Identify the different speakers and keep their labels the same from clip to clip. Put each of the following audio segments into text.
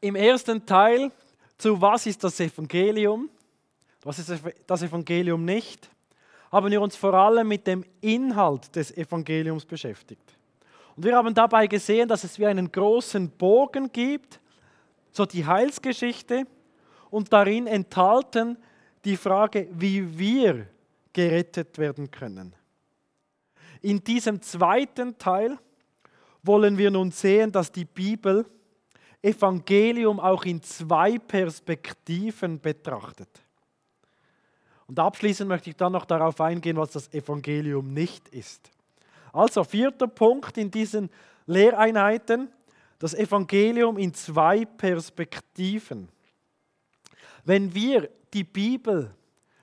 Speaker 1: Im ersten Teil zu was ist das Evangelium, was ist das Evangelium nicht, haben wir uns vor allem mit dem Inhalt des Evangeliums beschäftigt. Und wir haben dabei gesehen, dass es wie einen großen Bogen gibt, so die Heilsgeschichte und darin enthalten die Frage, wie wir gerettet werden können. In diesem zweiten Teil wollen wir nun sehen, dass die Bibel Evangelium auch in zwei Perspektiven betrachtet. Und abschließend möchte ich dann noch darauf eingehen, was das Evangelium nicht ist. Also vierter Punkt in diesen Lehreinheiten, das Evangelium in zwei Perspektiven. Wenn wir die Bibel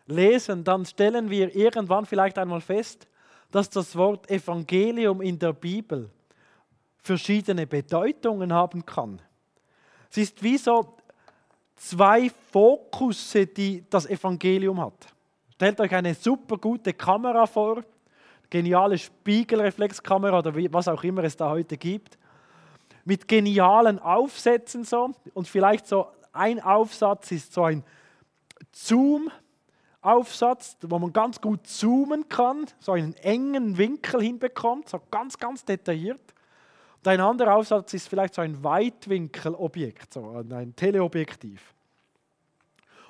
Speaker 1: lesen, dann stellen wir irgendwann vielleicht einmal fest, dass das Wort Evangelium in der Bibel verschiedene Bedeutungen haben kann. Es ist wie so zwei Fokusse, die das Evangelium hat. Stellt euch eine super gute Kamera vor, geniale Spiegelreflexkamera oder was auch immer es da heute gibt, mit genialen Aufsätzen so und vielleicht so ein Aufsatz ist so ein Zoom-Aufsatz, wo man ganz gut zoomen kann, so einen engen Winkel hinbekommt, so ganz, ganz detailliert. Und ein anderer Aufsatz ist vielleicht so ein Weitwinkelobjekt, so ein Teleobjektiv.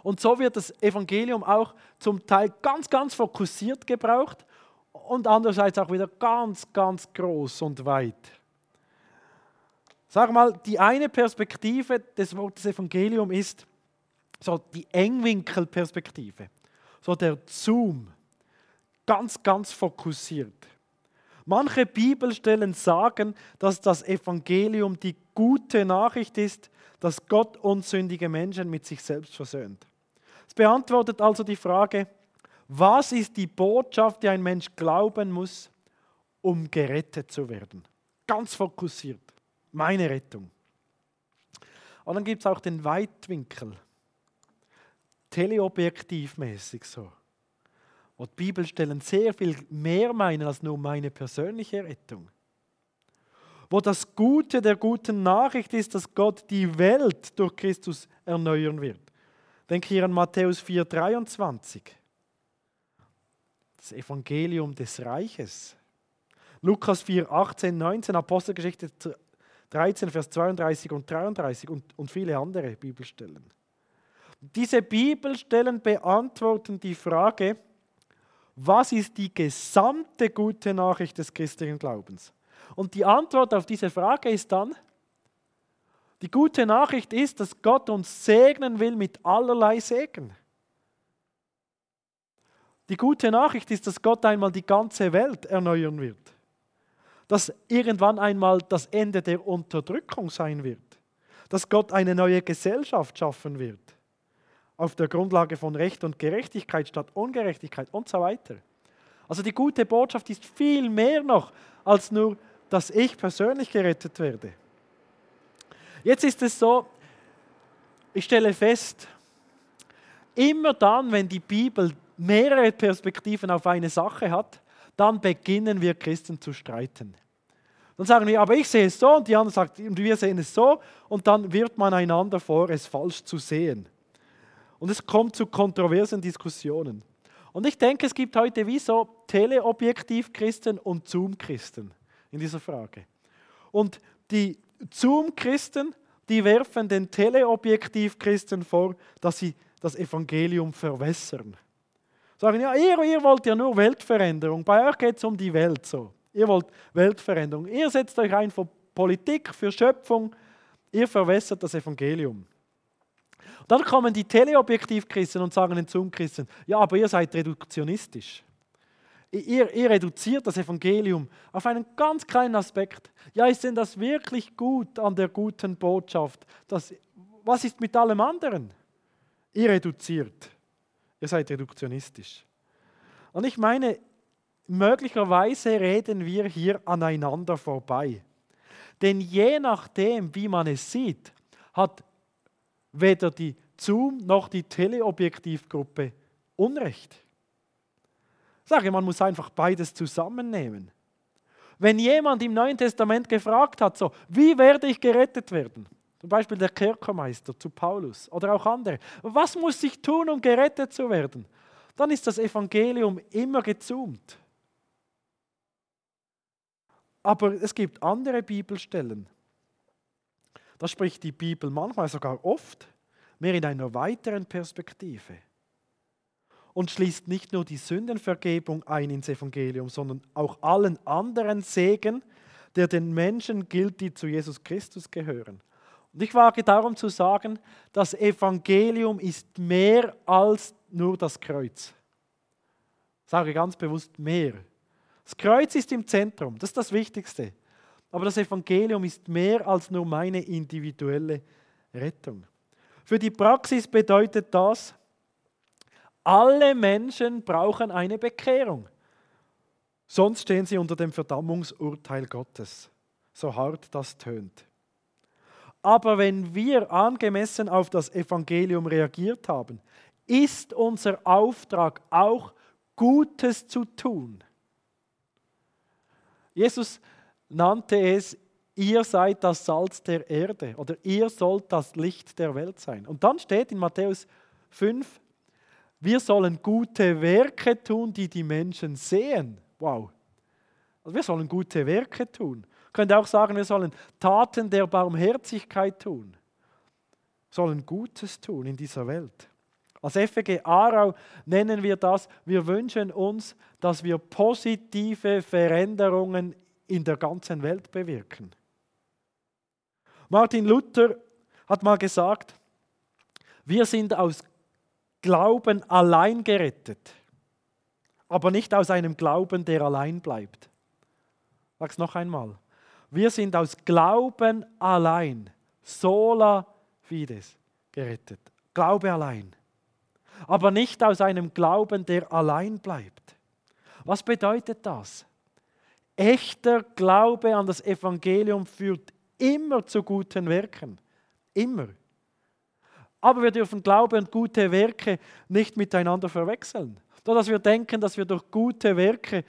Speaker 1: Und so wird das Evangelium auch zum Teil ganz, ganz fokussiert gebraucht und andererseits auch wieder ganz, ganz groß und weit. Sag mal, die eine Perspektive des Wortes Evangelium ist so die Engwinkelperspektive, so der Zoom, ganz, ganz fokussiert. Manche Bibelstellen sagen, dass das Evangelium die gute Nachricht ist, dass Gott unsündige Menschen mit sich selbst versöhnt. Es beantwortet also die Frage, was ist die Botschaft, die ein Mensch glauben muss, um gerettet zu werden? Ganz fokussiert. Meine Rettung. Und dann gibt es auch den Weitwinkel. Teleobjektivmäßig so. Wo die Bibelstellen sehr viel mehr meinen als nur meine persönliche Rettung. Wo das Gute der guten Nachricht ist, dass Gott die Welt durch Christus erneuern wird. Denke hier an Matthäus 4,23. Das Evangelium des Reiches. Lukas 4, 18, 19, Apostelgeschichte 13, Vers 32 und 33 und, und viele andere Bibelstellen. Diese Bibelstellen beantworten die Frage, was ist die gesamte gute Nachricht des christlichen Glaubens? Und die Antwort auf diese Frage ist dann, die gute Nachricht ist, dass Gott uns segnen will mit allerlei Segen. Die gute Nachricht ist, dass Gott einmal die ganze Welt erneuern wird. Dass irgendwann einmal das Ende der Unterdrückung sein wird. Dass Gott eine neue Gesellschaft schaffen wird. Auf der Grundlage von Recht und Gerechtigkeit statt Ungerechtigkeit und so weiter. Also die gute Botschaft ist viel mehr noch als nur, dass ich persönlich gerettet werde. Jetzt ist es so, ich stelle fest, immer dann, wenn die Bibel mehrere Perspektiven auf eine Sache hat, dann beginnen wir Christen zu streiten. Dann sagen wir, aber ich sehe es so und die anderen sagen, und wir sehen es so und dann wirft man einander vor, es falsch zu sehen. Und es kommt zu kontroversen Diskussionen. Und ich denke, es gibt heute wie so Teleobjektiv-Christen und Zoom-Christen in dieser Frage. Und die Zoom-Christen, die werfen den Teleobjektiv-Christen vor, dass sie das Evangelium verwässern. Sagen, ja, ihr, ihr wollt ja nur Weltveränderung. Bei euch geht es um die Welt so. Ihr wollt Weltveränderung. Ihr setzt euch ein für Politik, für Schöpfung. Ihr verwässert das Evangelium. Und dann kommen die Teleobjektiv-Christen und sagen den Zoom-Christen, ja, aber ihr seid reduktionistisch. Ihr, ihr, reduziert das Evangelium auf einen ganz kleinen Aspekt. Ja, ist denn das wirklich gut an der guten Botschaft? Das, was ist mit allem anderen? Ihr reduziert. Ihr seid reduktionistisch. Und ich meine, möglicherweise reden wir hier aneinander vorbei. Denn je nachdem, wie man es sieht, hat weder die Zoom noch die Teleobjektivgruppe Unrecht. Ich sage, man muss einfach beides zusammennehmen. Wenn jemand im Neuen Testament gefragt hat, so, wie werde ich gerettet werden? Zum Beispiel der Kerkermeister zu Paulus oder auch andere. Was muss ich tun, um gerettet zu werden? Dann ist das Evangelium immer gezoomt. Aber es gibt andere Bibelstellen. Da spricht die Bibel manchmal sogar oft mehr in einer weiteren Perspektive und schließt nicht nur die Sündenvergebung ein ins Evangelium, sondern auch allen anderen Segen, der den Menschen gilt, die zu Jesus Christus gehören. Und ich wage darum zu sagen, das Evangelium ist mehr als nur das Kreuz. Ich sage ganz bewusst mehr. Das Kreuz ist im Zentrum, das ist das Wichtigste. Aber das Evangelium ist mehr als nur meine individuelle Rettung. Für die Praxis bedeutet das, alle Menschen brauchen eine Bekehrung. Sonst stehen sie unter dem Verdammungsurteil Gottes, so hart das tönt. Aber wenn wir angemessen auf das Evangelium reagiert haben, ist unser Auftrag auch Gutes zu tun. Jesus nannte es, ihr seid das Salz der Erde oder ihr sollt das Licht der Welt sein. Und dann steht in Matthäus 5, wir sollen gute Werke tun, die die Menschen sehen. Wow. Also wir sollen gute Werke tun. Könnt ihr auch sagen, wir sollen Taten der Barmherzigkeit tun. Sollen Gutes tun in dieser Welt. Als FG Aarau nennen wir das, wir wünschen uns, dass wir positive Veränderungen in der ganzen Welt bewirken. Martin Luther hat mal gesagt, wir sind aus Glauben allein gerettet, aber nicht aus einem Glauben, der allein bleibt. Sag's noch einmal. Wir sind aus Glauben allein, sola fides, gerettet. Glaube allein. Aber nicht aus einem Glauben, der allein bleibt. Was bedeutet das? Echter Glaube an das Evangelium führt immer zu guten Werken. Immer. Aber wir dürfen Glaube und gute Werke nicht miteinander verwechseln. Dass wir denken, dass wir durch gute Werke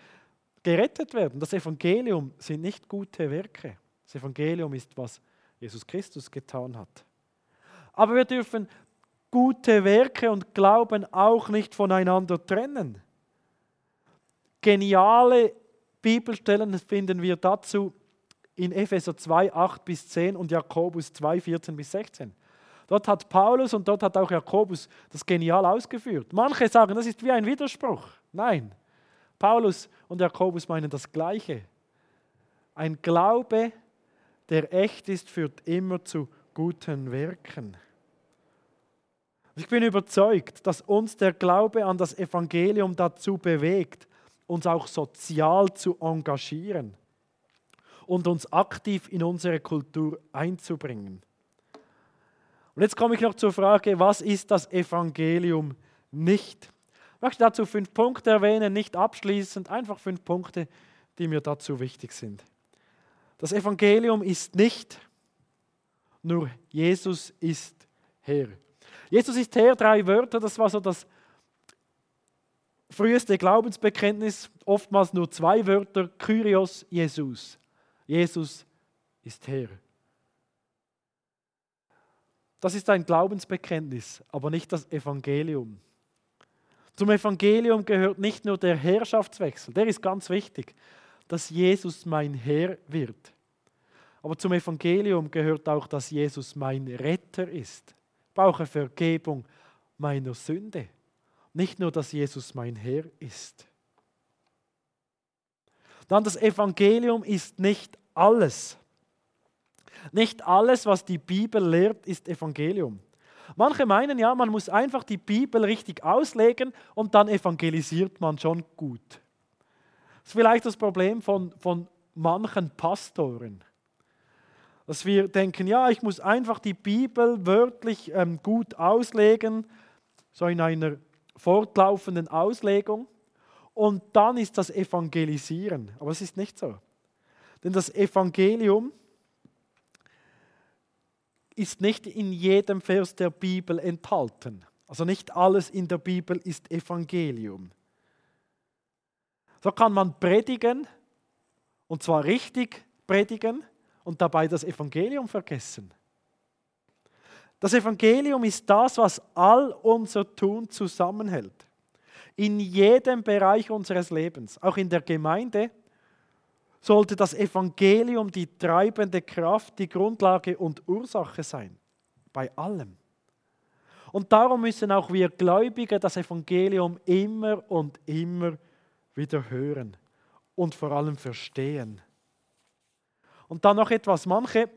Speaker 1: gerettet werden. Das Evangelium sind nicht gute Werke. Das Evangelium ist, was Jesus Christus getan hat. Aber wir dürfen gute Werke und Glauben auch nicht voneinander trennen. Geniale Bibelstellen finden wir dazu in Epheser 2, 8 bis 10 und Jakobus 2, 14 bis 16. Dort hat Paulus und dort hat auch Jakobus das genial ausgeführt. Manche sagen, das ist wie ein Widerspruch. Nein, Paulus und Jakobus meinen das Gleiche. Ein Glaube, der echt ist, führt immer zu guten Werken. Ich bin überzeugt, dass uns der Glaube an das Evangelium dazu bewegt, uns auch sozial zu engagieren und uns aktiv in unsere Kultur einzubringen. Und jetzt komme ich noch zur Frage, was ist das Evangelium nicht? Ich möchte dazu fünf Punkte erwähnen, nicht abschließend, einfach fünf Punkte, die mir dazu wichtig sind. Das Evangelium ist nicht nur Jesus ist Herr. Jesus ist Herr, drei Wörter, das war so das früheste Glaubensbekenntnis, oftmals nur zwei Wörter, Kyrios, Jesus. Jesus ist Herr. Das ist ein Glaubensbekenntnis, aber nicht das Evangelium. Zum Evangelium gehört nicht nur der Herrschaftswechsel, der ist ganz wichtig, dass Jesus mein Herr wird. Aber zum Evangelium gehört auch, dass Jesus mein Retter ist. Ich brauche Vergebung meiner Sünde. Nicht nur, dass Jesus mein Herr ist. Dann das Evangelium ist nicht alles. Nicht alles, was die Bibel lehrt, ist Evangelium. Manche meinen ja, man muss einfach die Bibel richtig auslegen und dann evangelisiert man schon gut. Das ist vielleicht das Problem von, von manchen Pastoren. Dass wir denken, ja, ich muss einfach die Bibel wörtlich ähm, gut auslegen, so in einer fortlaufenden Auslegung. Und dann ist das Evangelisieren. Aber es ist nicht so. Denn das Evangelium ist nicht in jedem Vers der Bibel enthalten. Also nicht alles in der Bibel ist Evangelium. So kann man predigen, und zwar richtig predigen, und dabei das Evangelium vergessen. Das Evangelium ist das, was all unser Tun zusammenhält. In jedem Bereich unseres Lebens, auch in der Gemeinde, sollte das Evangelium die treibende Kraft, die Grundlage und Ursache sein. Bei allem. Und darum müssen auch wir Gläubige das Evangelium immer und immer wieder hören und vor allem verstehen. Und dann noch etwas, manche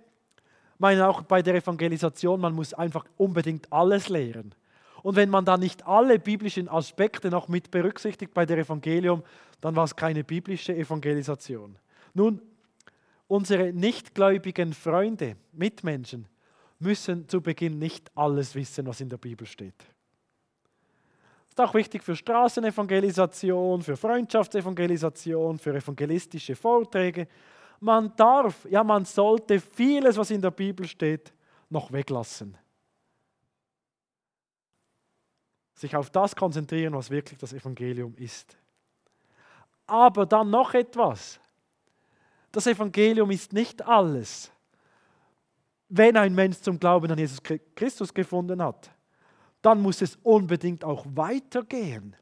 Speaker 1: meinen auch bei der Evangelisation, man muss einfach unbedingt alles lehren. Und wenn man dann nicht alle biblischen Aspekte noch mit berücksichtigt bei der Evangelium, dann war es keine biblische Evangelisation. Nun, unsere nichtgläubigen Freunde, Mitmenschen, müssen zu Beginn nicht alles wissen, was in der Bibel steht. Das ist auch wichtig für Straßenevangelisation, für Freundschaftsevangelisation, für evangelistische Vorträge. Man darf, ja man sollte vieles, was in der Bibel steht, noch weglassen. Sich auf das konzentrieren, was wirklich das Evangelium ist. Aber dann noch etwas. Das Evangelium ist nicht alles. Wenn ein Mensch zum Glauben an Jesus Christus gefunden hat, dann muss es unbedingt auch weitergehen.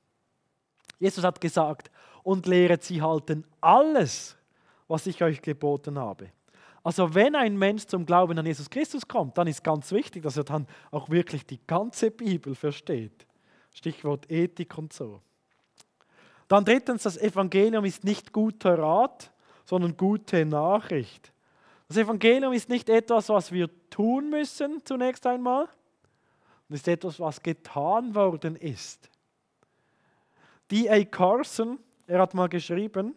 Speaker 1: Jesus hat gesagt, und lehret sie halten alles, was ich euch geboten habe. Also wenn ein Mensch zum Glauben an Jesus Christus kommt, dann ist ganz wichtig, dass er dann auch wirklich die ganze Bibel versteht. Stichwort Ethik und so. Dann drittens, das Evangelium ist nicht guter Rat, sondern gute Nachricht. Das Evangelium ist nicht etwas, was wir tun müssen zunächst einmal, es ist etwas, was getan worden ist. D.A. Carson, er hat mal geschrieben,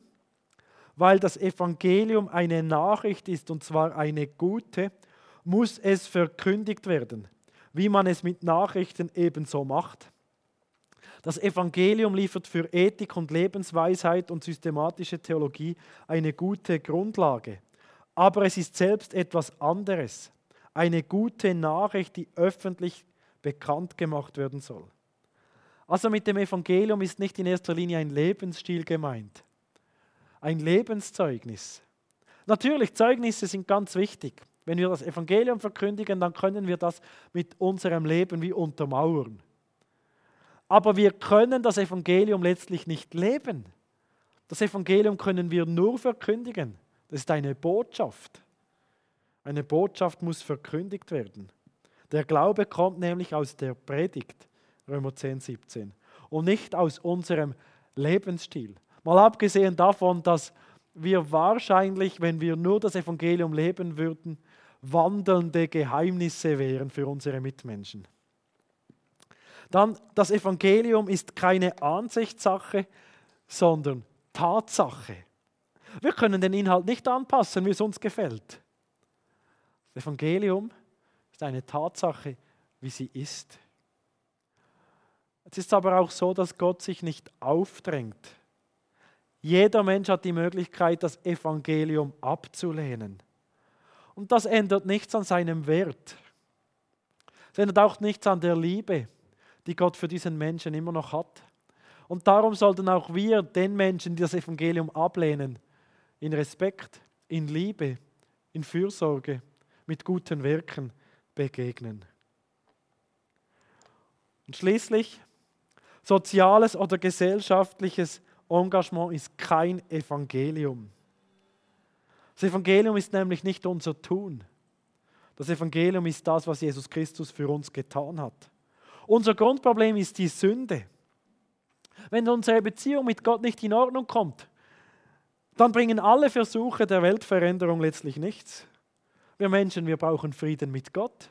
Speaker 1: weil das Evangelium eine Nachricht ist und zwar eine gute, muss es verkündigt werden, wie man es mit Nachrichten ebenso macht. Das Evangelium liefert für Ethik und Lebensweisheit und systematische Theologie eine gute Grundlage. Aber es ist selbst etwas anderes. Eine gute Nachricht, die öffentlich bekannt gemacht werden soll. Also mit dem Evangelium ist nicht in erster Linie ein Lebensstil gemeint, ein Lebenszeugnis. Natürlich, Zeugnisse sind ganz wichtig. Wenn wir das Evangelium verkündigen, dann können wir das mit unserem Leben wie untermauern. Aber wir können das Evangelium letztlich nicht leben. Das Evangelium können wir nur verkündigen. Das ist eine Botschaft. Eine Botschaft muss verkündigt werden. Der Glaube kommt nämlich aus der Predigt, Römer 10, 17, und nicht aus unserem Lebensstil. Mal abgesehen davon, dass wir wahrscheinlich, wenn wir nur das Evangelium leben würden, wandelnde Geheimnisse wären für unsere Mitmenschen. Dann, das Evangelium ist keine Ansichtssache, sondern Tatsache. Wir können den Inhalt nicht anpassen, wie es uns gefällt. Das Evangelium ist eine Tatsache, wie sie ist. Es ist aber auch so, dass Gott sich nicht aufdrängt. Jeder Mensch hat die Möglichkeit, das Evangelium abzulehnen. Und das ändert nichts an seinem Wert. Es ändert auch nichts an der Liebe die Gott für diesen Menschen immer noch hat. Und darum sollten auch wir den Menschen, die das Evangelium ablehnen, in Respekt, in Liebe, in Fürsorge, mit guten Werken begegnen. Und schließlich, soziales oder gesellschaftliches Engagement ist kein Evangelium. Das Evangelium ist nämlich nicht unser Tun. Das Evangelium ist das, was Jesus Christus für uns getan hat. Unser Grundproblem ist die Sünde. Wenn unsere Beziehung mit Gott nicht in Ordnung kommt, dann bringen alle Versuche der Weltveränderung letztlich nichts. Wir Menschen, wir brauchen Frieden mit Gott.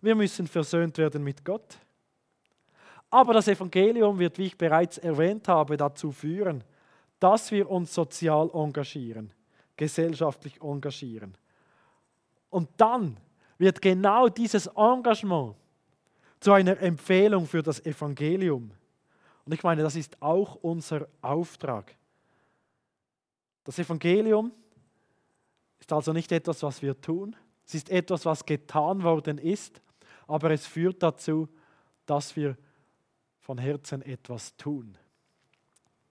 Speaker 1: Wir müssen versöhnt werden mit Gott. Aber das Evangelium wird, wie ich bereits erwähnt habe, dazu führen, dass wir uns sozial engagieren, gesellschaftlich engagieren. Und dann wird genau dieses Engagement zu einer Empfehlung für das Evangelium. Und ich meine, das ist auch unser Auftrag. Das Evangelium ist also nicht etwas, was wir tun. Es ist etwas, was getan worden ist, aber es führt dazu, dass wir von Herzen etwas tun.